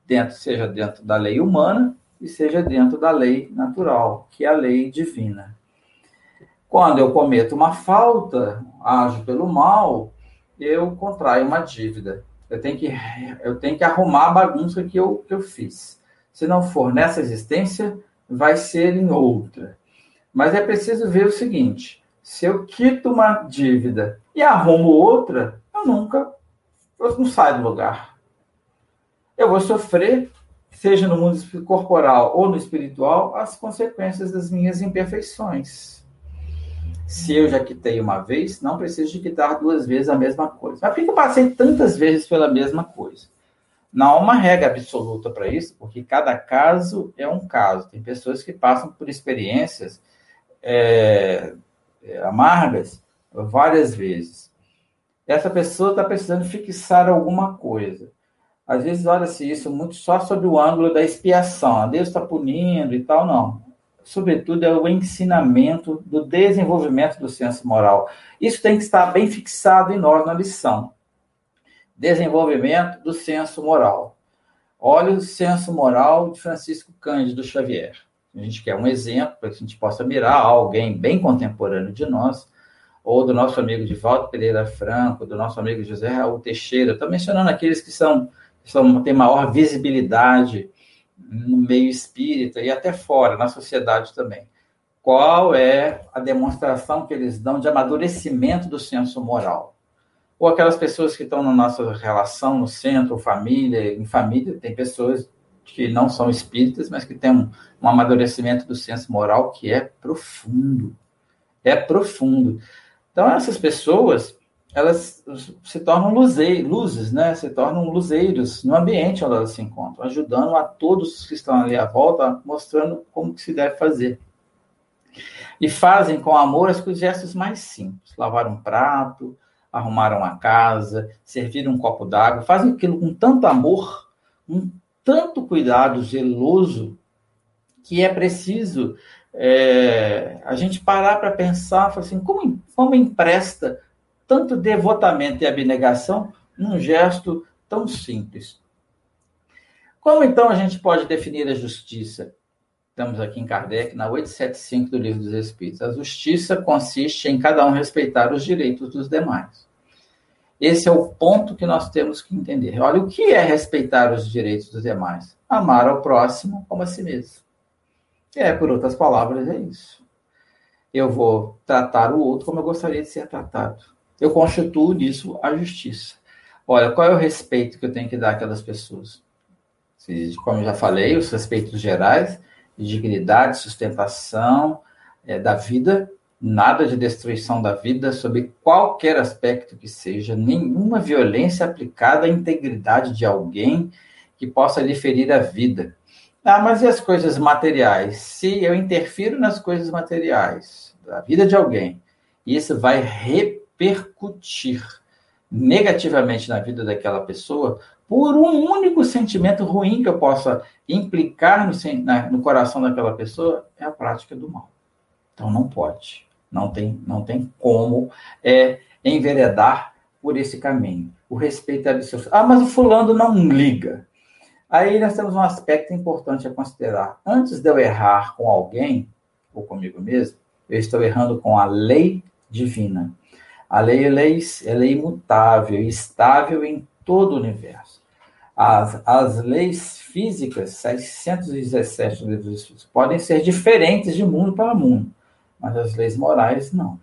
Dentro, seja dentro da lei humana e seja dentro da lei natural, que é a lei divina. Quando eu cometo uma falta, ajo pelo mal, eu contraio uma dívida. Eu tenho que, eu tenho que arrumar a bagunça que eu, que eu fiz. Se não for nessa existência, vai ser em outra. Mas é preciso ver o seguinte: se eu quito uma dívida e arrumo outra, eu nunca eu não saio do lugar. Eu vou sofrer, seja no mundo corporal ou no espiritual, as consequências das minhas imperfeições. Se eu já quitei uma vez, não preciso de quitar duas vezes a mesma coisa. Mas por que eu passei tantas vezes pela mesma coisa? Não há uma regra absoluta para isso, porque cada caso é um caso. Tem pessoas que passam por experiências é, é amargas várias vezes. Essa pessoa está precisando fixar alguma coisa. Às vezes olha-se isso muito só sob o ângulo da expiação. Deus está punindo e tal, não sobretudo, é o ensinamento do desenvolvimento do senso moral. Isso tem que estar bem fixado em nós na lição. Desenvolvimento do senso moral. Olha o senso moral de Francisco Cândido Xavier. A gente quer um exemplo para que a gente possa mirar alguém bem contemporâneo de nós, ou do nosso amigo Divaldo Pereira Franco, do nosso amigo José Raul Teixeira. Estou mencionando aqueles que são, que são têm maior visibilidade no meio espírita e até fora, na sociedade também. Qual é a demonstração que eles dão de amadurecimento do senso moral? Ou aquelas pessoas que estão na nossa relação, no centro, família, em família, tem pessoas que não são espíritas, mas que têm um, um amadurecimento do senso moral que é profundo. É profundo. Então, essas pessoas, elas se tornam luzes, né? Se tornam luzeiros no ambiente onde elas se encontram, ajudando a todos que estão ali à volta, mostrando como que se deve fazer. E fazem com amor as gestos mais simples: lavar um prato, arrumaram a casa, serviram um copo d'água, fazem aquilo com tanto amor, com tanto cuidado zeloso, que é preciso é, a gente parar para pensar, assim, como, como empresta tanto devotamento e abnegação num gesto tão simples. Como então a gente pode definir a justiça? Estamos aqui em Kardec, na 875 do Livro dos Espíritos. A justiça consiste em cada um respeitar os direitos dos demais. Esse é o ponto que nós temos que entender. Olha, o que é respeitar os direitos dos demais? Amar ao próximo como a si mesmo. É, por outras palavras, é isso. Eu vou tratar o outro como eu gostaria de ser tratado. Eu constituo nisso a justiça. Olha, qual é o respeito que eu tenho que dar àquelas pessoas? Como eu já falei, os respeitos gerais, dignidade, sustentação é, da vida, nada de destruição da vida, sob qualquer aspecto que seja, nenhuma violência aplicada à integridade de alguém que possa lhe ferir a vida. Ah, mas e as coisas materiais? Se eu interfiro nas coisas materiais da vida de alguém, isso vai repercutir negativamente na vida daquela pessoa, por um único sentimento ruim que eu possa implicar no, na, no coração daquela pessoa, é a prática do mal. Então não pode, não tem, não tem como é, enveredar por esse caminho. O respeito é absoluto. Ah, mas o fulano não liga. Aí nós temos um aspecto importante a considerar. Antes de eu errar com alguém, ou comigo mesmo, eu estou errando com a lei divina. A lei é lei, é imutável, estável em todo o universo. As, as leis físicas, 617 do livro dos Espíritos, podem ser diferentes de mundo para mundo, mas as leis morais não.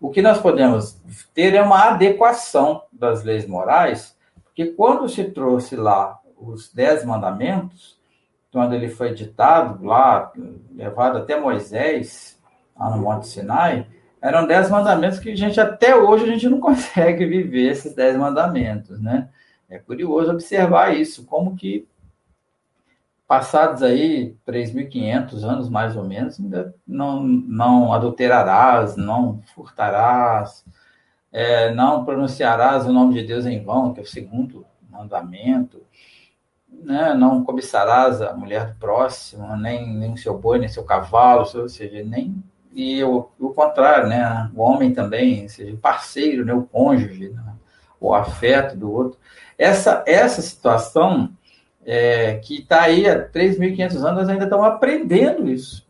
O que nós podemos ter é uma adequação das leis morais, porque quando se trouxe lá os dez mandamentos, quando ele foi ditado lá, levado até Moisés, lá no Monte Sinai, eram dez mandamentos que a gente até hoje a gente não (laughs) consegue viver esses dez mandamentos, né? É curioso observar isso, como que passados aí 3.500 anos mais ou menos, ainda não, não adulterarás, não furtarás, é, não pronunciarás o nome de Deus em vão, que é o segundo mandamento, né? não cobiçarás a mulher do próximo, nem, nem seu boi, nem seu cavalo, ou seja, nem e o, o contrário, né? O homem também, seja, o parceiro, né? o cônjuge, né? o afeto do outro. Essa, essa situação é, que está aí há 3.500 anos, nós ainda estamos aprendendo isso.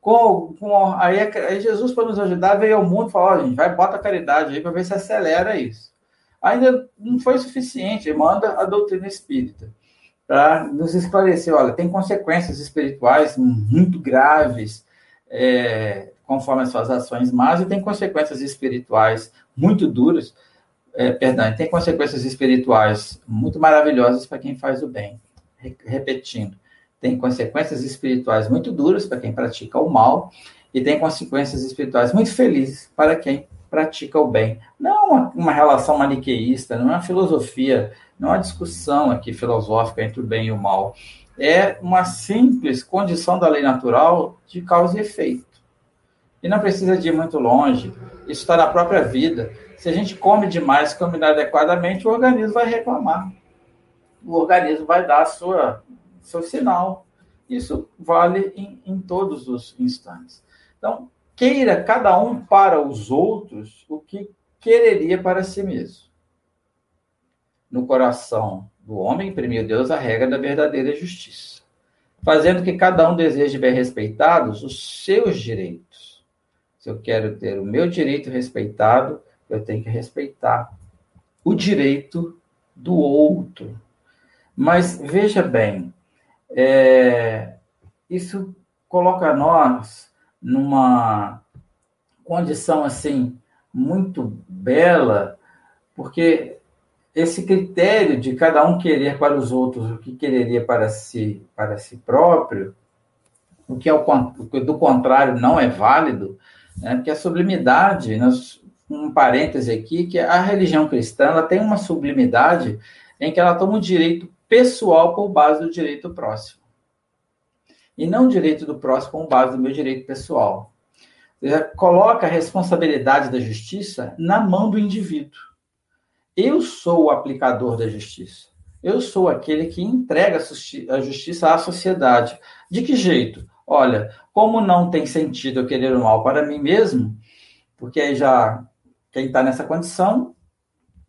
Com, com, aí, aí Jesus, para nos ajudar, veio ao mundo e falou: a gente vai, bota a caridade aí para ver se acelera isso. Ainda não foi suficiente, manda a doutrina espírita para nos esclarecer: olha, tem consequências espirituais muito graves, é, conforme as suas ações más, e tem consequências espirituais muito duras é, perdão, tem consequências espirituais muito maravilhosas para quem faz o bem. Repetindo, tem consequências espirituais muito duras para quem pratica o mal e tem consequências espirituais muito felizes para quem pratica o bem. Não uma, uma relação maniqueísta, não é uma filosofia, não é uma discussão aqui filosófica entre o bem e o mal. É uma simples condição da lei natural de causa e efeito. E não precisa de ir muito longe. Isso está na própria vida. Se a gente come demais, come inadequadamente, o organismo vai reclamar. O organismo vai dar sua, seu sinal. Isso vale em, em todos os instantes. Então, queira cada um para os outros o que quereria para si mesmo. No coração do homem imprimiu Deus a regra da verdadeira justiça, fazendo que cada um deseje ver respeitados os seus direitos. Se eu quero ter o meu direito respeitado, eu tenho que respeitar o direito do outro. Mas veja bem, é, isso coloca nós numa condição assim muito bela, porque esse critério de cada um querer para os outros o que quereria para si, para si próprio, o que é o do contrário não é válido, né? porque a sublimidade, nós um parêntese aqui, que a religião cristã ela tem uma sublimidade em que ela toma o direito pessoal por base do direito próximo. E não o direito do próximo com base do meu direito pessoal. coloca a responsabilidade da justiça na mão do indivíduo. Eu sou o aplicador da justiça. Eu sou aquele que entrega a justiça à sociedade. De que jeito? Olha, como não tem sentido eu querer o mal para mim mesmo, porque aí já quem está nessa condição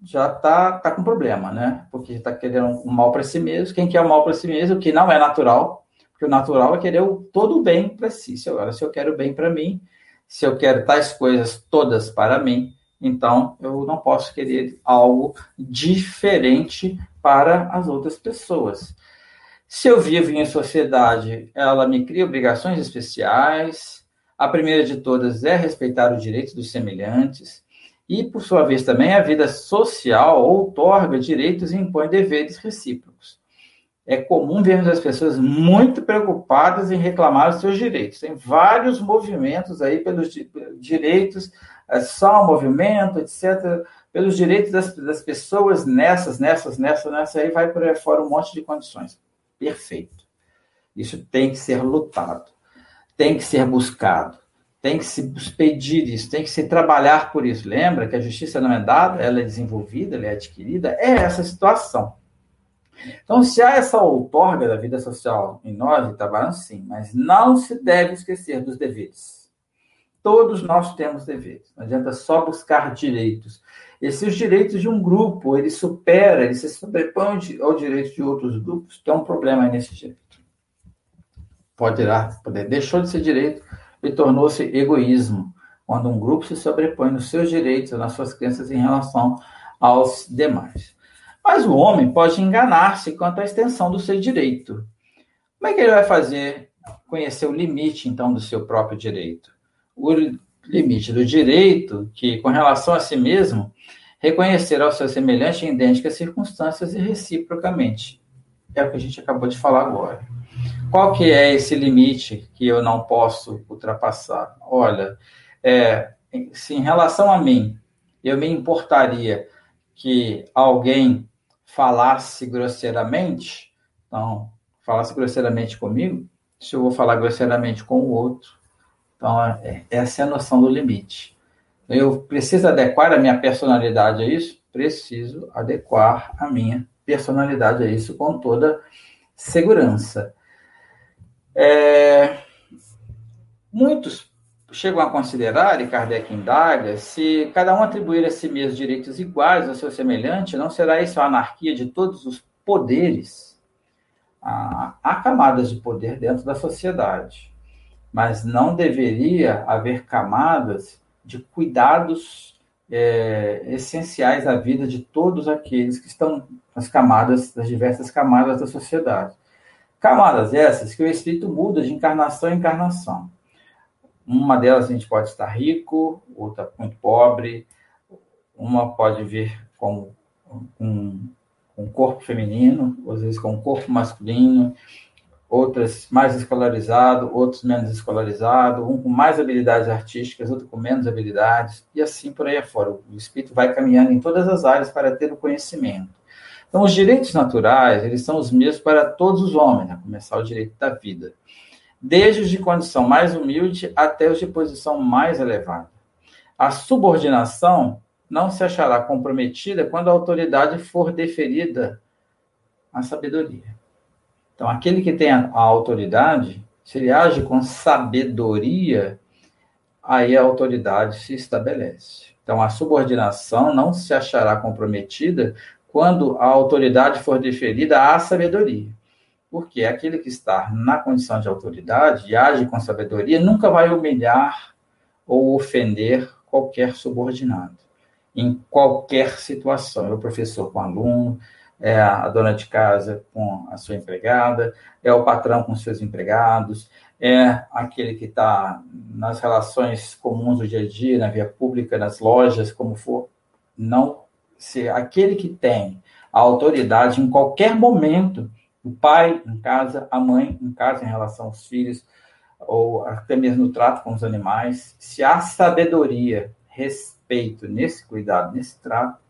já está tá com problema, né? Porque está querendo o mal para si mesmo. Quem quer o mal para si mesmo, que não é natural, porque o natural é querer o, todo o bem para si. Se agora, se eu quero o bem para mim, se eu quero tais coisas todas para mim, então eu não posso querer algo diferente para as outras pessoas. Se eu vivo em sociedade, ela me cria obrigações especiais. A primeira de todas é respeitar os direitos dos semelhantes. E, por sua vez, também a vida social outorga direitos e impõe deveres recíprocos. É comum vermos as pessoas muito preocupadas em reclamar os seus direitos. Tem vários movimentos aí pelos direitos, é só um movimento, etc., pelos direitos das, das pessoas nessas, nessas, nessas, nessas, aí vai por aí fora um monte de condições. Perfeito. Isso tem que ser lutado, tem que ser buscado, tem que se pedir isso, tem que se trabalhar por isso. Lembra que a justiça não é dada, ela é desenvolvida, ela é adquirida? É essa situação. Então, se há essa outorga da vida social em nós, Itabara, sim, mas não se deve esquecer dos deveres. Todos nós temos deveres. Não adianta só buscar direitos. E se os direitos de um grupo, ele supera, ele se sobrepõe ao direito de outros grupos, tem um problema nesse direito. Pode ir poder. Deixou de ser direito e tornou-se egoísmo, quando um grupo se sobrepõe nos seus direitos, nas suas crenças em relação aos demais. Mas o homem pode enganar-se quanto à extensão do seu direito. Como é que ele vai fazer conhecer o limite, então, do seu próprio direito? O limite do direito, que, com relação a si mesmo, reconhecer ao seu semelhante em idênticas circunstâncias e reciprocamente. É o que a gente acabou de falar agora. Qual que é esse limite que eu não posso ultrapassar? Olha, é, se em relação a mim, eu me importaria que alguém falasse grosseiramente, então, falasse grosseiramente comigo, se eu vou falar grosseiramente com o outro, então, é, essa é a noção do limite. Eu preciso adequar a minha personalidade a isso? Preciso adequar a minha personalidade a isso com toda segurança. É, muitos chegam a considerar, e Kardec indaga, se cada um atribuir a si mesmo direitos iguais ao seu semelhante, não será isso a anarquia de todos os poderes? Há camadas de poder dentro da sociedade mas não deveria haver camadas de cuidados é, essenciais à vida de todos aqueles que estão nas camadas, das diversas camadas da sociedade. Camadas essas que o espírito muda de encarnação em encarnação. Uma delas a gente pode estar rico, outra muito pobre, uma pode vir com um, um corpo feminino, às vezes com um corpo masculino, outras mais escolarizado, outros menos escolarizado, um com mais habilidades artísticas, outro com menos habilidades, e assim por aí afora. O espírito vai caminhando em todas as áreas para ter o conhecimento. Então, os direitos naturais, eles são os mesmos para todos os homens, a começar o direito da vida, desde os de condição mais humilde até os de posição mais elevada. A subordinação não se achará comprometida quando a autoridade for deferida à sabedoria. Então, aquele que tem a, a autoridade, se ele age com sabedoria, aí a autoridade se estabelece. Então, a subordinação não se achará comprometida quando a autoridade for deferida à sabedoria. Porque aquele que está na condição de autoridade e age com sabedoria nunca vai humilhar ou ofender qualquer subordinado, em qualquer situação. O professor com aluno, é a dona de casa com a sua empregada, é o patrão com seus empregados, é aquele que está nas relações comuns do dia a dia, na via pública, nas lojas, como for. Não ser aquele que tem a autoridade em qualquer momento, o pai em casa, a mãe em casa em relação aos filhos, ou até mesmo no trato com os animais, se há sabedoria, respeito nesse cuidado, nesse trato,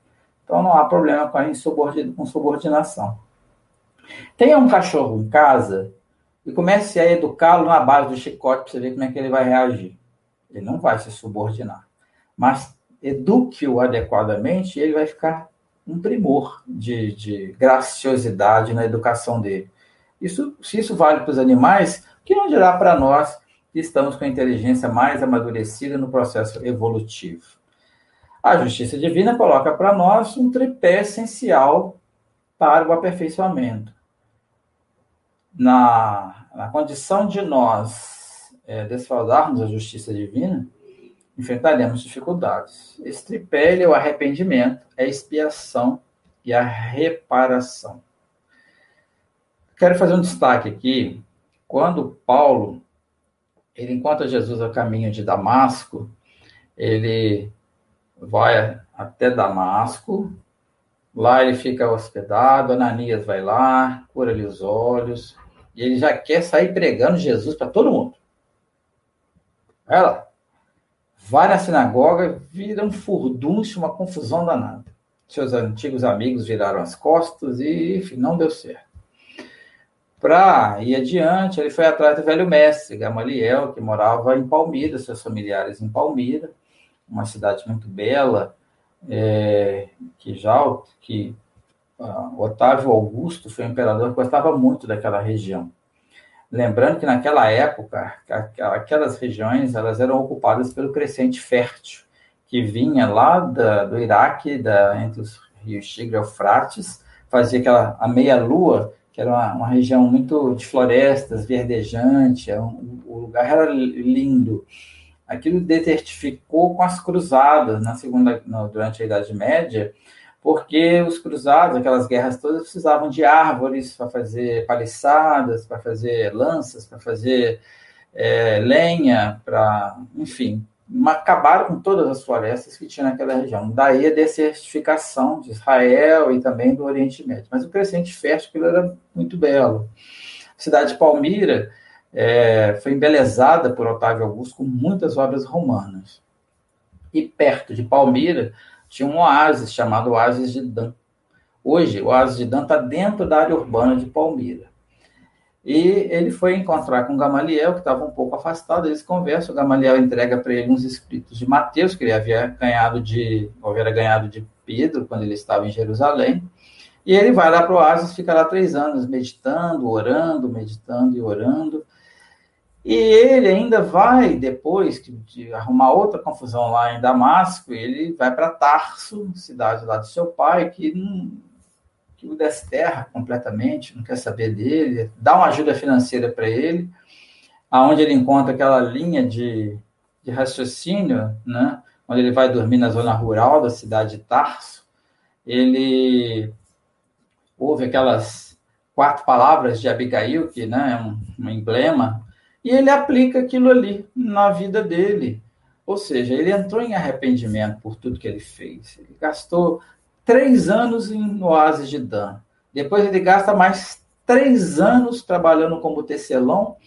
então não há problema com a subordinação. Tenha um cachorro em casa e comece a educá-lo na base do chicote para você ver como é que ele vai reagir. ele não vai se subordinar. Mas eduque-o adequadamente, ele vai ficar um primor de, de graciosidade na educação dele. Isso, se isso vale para os animais, que não dirá para nós que estamos com a inteligência mais amadurecida no processo evolutivo? A justiça divina coloca para nós um tripé essencial para o aperfeiçoamento. Na, na condição de nós é, desfaldarmos a justiça divina, enfrentaremos dificuldades. Esse tripé é o arrependimento, a expiação e a reparação. Quero fazer um destaque aqui. Quando Paulo ele encontra Jesus a caminho de Damasco, ele vai até Damasco, lá ele fica hospedado, Ananias vai lá, cura-lhe os olhos, e ele já quer sair pregando Jesus para todo mundo. Lá vai na sinagoga, vira um furdúncio, uma confusão danada. Seus antigos amigos viraram as costas e, enfim, não deu certo. Para ir adiante, ele foi atrás do velho mestre, Gamaliel, que morava em Palmira, seus familiares em Palmira, uma cidade muito bela, é, que já que uh, Otávio Augusto foi um imperador que gostava muito daquela região. Lembrando que naquela época, aquelas regiões elas eram ocupadas pelo crescente fértil, que vinha lá da, do Iraque, da, entre os rios Tigre e Eufrates, fazia aquela a meia-lua, que era uma, uma, região muito de florestas, verdejante, é um, o lugar era lindo. Aquilo desertificou com as cruzadas na segunda, no, durante a Idade Média, porque os cruzados, aquelas guerras todas, precisavam de árvores para fazer paliçadas, para fazer lanças, para fazer é, lenha, para, enfim, acabaram com todas as florestas que tinha naquela região. Daí a desertificação de Israel e também do Oriente Médio. Mas o crescente fértil era muito belo. A cidade de Palmira é, foi embelezada por Otávio Augusto com muitas obras romanas. E perto de Palmira tinha um oásis chamado Oásis de Dan. Hoje, o Oásis de Dan está dentro da área urbana de Palmira. E ele foi encontrar com Gamaliel, que estava um pouco afastado, eles conversam, Gamaliel entrega para ele uns escritos de Mateus, que ele havia ganhado de, havia ganhado de Pedro, quando ele estava em Jerusalém, e ele vai lá para o Oásis, fica lá três anos, meditando, orando, meditando e orando, e ele ainda vai, depois de arrumar outra confusão lá em Damasco, ele vai para Tarso, cidade lá do seu pai, que, não, que o desterra completamente, não quer saber dele, dá uma ajuda financeira para ele, aonde ele encontra aquela linha de, de raciocínio, né, onde ele vai dormir na zona rural da cidade de Tarso. Ele ouve aquelas quatro palavras de Abigail, que né, é um, um emblema e ele aplica aquilo ali na vida dele. Ou seja, ele entrou em arrependimento por tudo que ele fez. Ele gastou três anos em Oásis de Dan. Depois ele gasta mais três anos trabalhando como tecelão.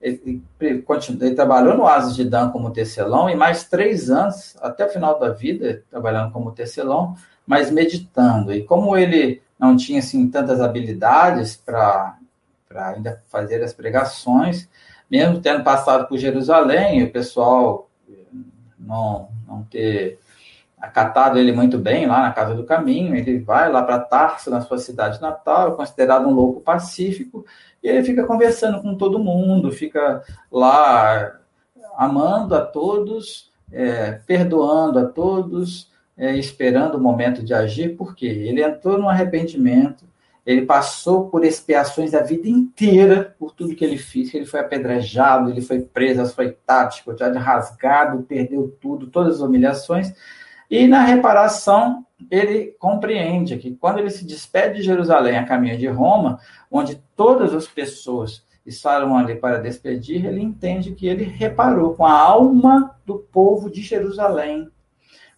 Ele, ele, trabalhou no Oásis de Dan como tecelão e mais três anos, até o final da vida, trabalhando como tecelão, mas meditando. E como ele não tinha assim, tantas habilidades para ainda fazer as pregações, mesmo tendo passado por Jerusalém, o pessoal não, não ter acatado ele muito bem lá na Casa do Caminho, ele vai lá para Tarso, na sua cidade natal, é considerado um louco pacífico, e ele fica conversando com todo mundo, fica lá amando a todos, é, perdoando a todos, é, esperando o momento de agir, porque ele entrou no arrependimento, ele passou por expiações a vida inteira por tudo que ele fez. Ele foi apedrejado, ele foi preso, açoitado, chicoteado, rasgado, perdeu tudo, todas as humilhações. E na reparação, ele compreende que quando ele se despede de Jerusalém a caminho de Roma, onde todas as pessoas estavam ali para despedir, ele entende que ele reparou com a alma do povo de Jerusalém,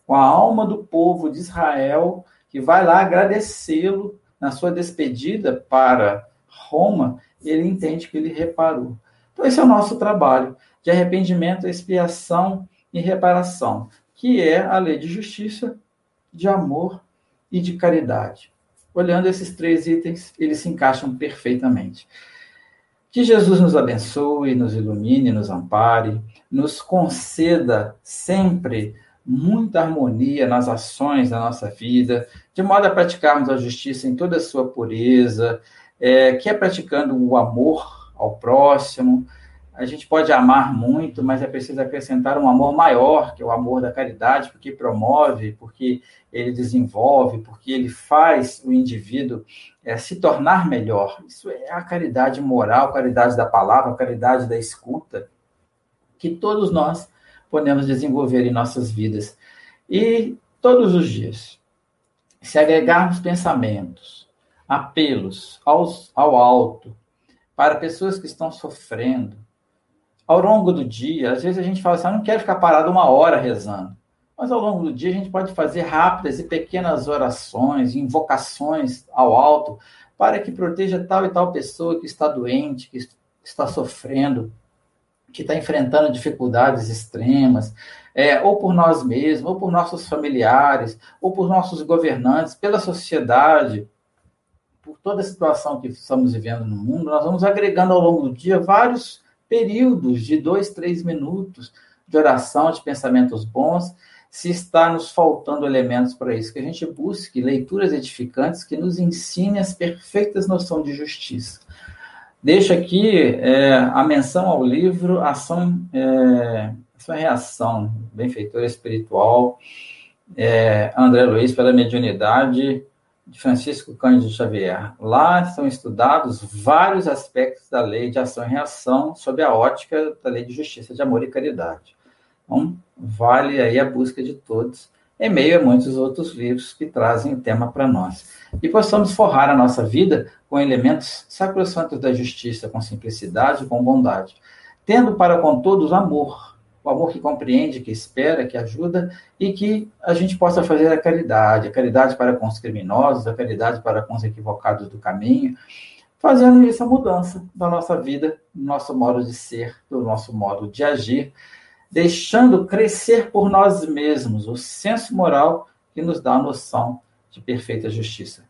com a alma do povo de Israel, que vai lá agradecê-lo na sua despedida para Roma, ele entende que ele reparou. Então, esse é o nosso trabalho de arrependimento, expiação e reparação, que é a lei de justiça, de amor e de caridade. Olhando esses três itens, eles se encaixam perfeitamente. Que Jesus nos abençoe, nos ilumine, nos ampare, nos conceda sempre muita harmonia nas ações da nossa vida, de modo a praticarmos a justiça em toda a sua pureza, é, que é praticando o amor ao próximo, a gente pode amar muito, mas é preciso acrescentar um amor maior, que é o amor da caridade, porque promove, porque ele desenvolve, porque ele faz o indivíduo é, se tornar melhor. Isso é a caridade moral, caridade da palavra, caridade da escuta, que todos nós podemos desenvolver em nossas vidas. E todos os dias, se agregarmos pensamentos, apelos aos, ao alto, para pessoas que estão sofrendo, ao longo do dia, às vezes a gente fala assim, eu não quero ficar parado uma hora rezando. Mas ao longo do dia a gente pode fazer rápidas e pequenas orações, invocações ao alto, para que proteja tal e tal pessoa que está doente, que está sofrendo, que está enfrentando dificuldades extremas, é, ou por nós mesmos, ou por nossos familiares, ou por nossos governantes, pela sociedade, por toda a situação que estamos vivendo no mundo, nós vamos agregando ao longo do dia vários períodos de dois, três minutos de oração, de pensamentos bons, se está nos faltando elementos para isso, que a gente busque leituras edificantes que nos ensinem as perfeitas noções de justiça. Deixo aqui é, a menção ao livro Ação, é, Ação e Reação, Benfeitora Espiritual, é, André Luiz, pela mediunidade, de Francisco Cândido Xavier. Lá são estudados vários aspectos da lei de ação e reação sob a ótica da lei de justiça, de amor e caridade. Então, vale aí a busca de todos, em meio a muitos outros livros que trazem o tema para nós. E possamos forrar a nossa vida com elementos sacrossantos da justiça, com simplicidade com bondade, tendo para com todos amor, o amor que compreende, que espera, que ajuda e que a gente possa fazer a caridade, a caridade para com os criminosos, a caridade para com os equivocados do caminho, fazendo essa mudança da nossa vida, do nosso modo de ser, do nosso modo de agir, deixando crescer por nós mesmos o senso moral que nos dá a noção de perfeita justiça.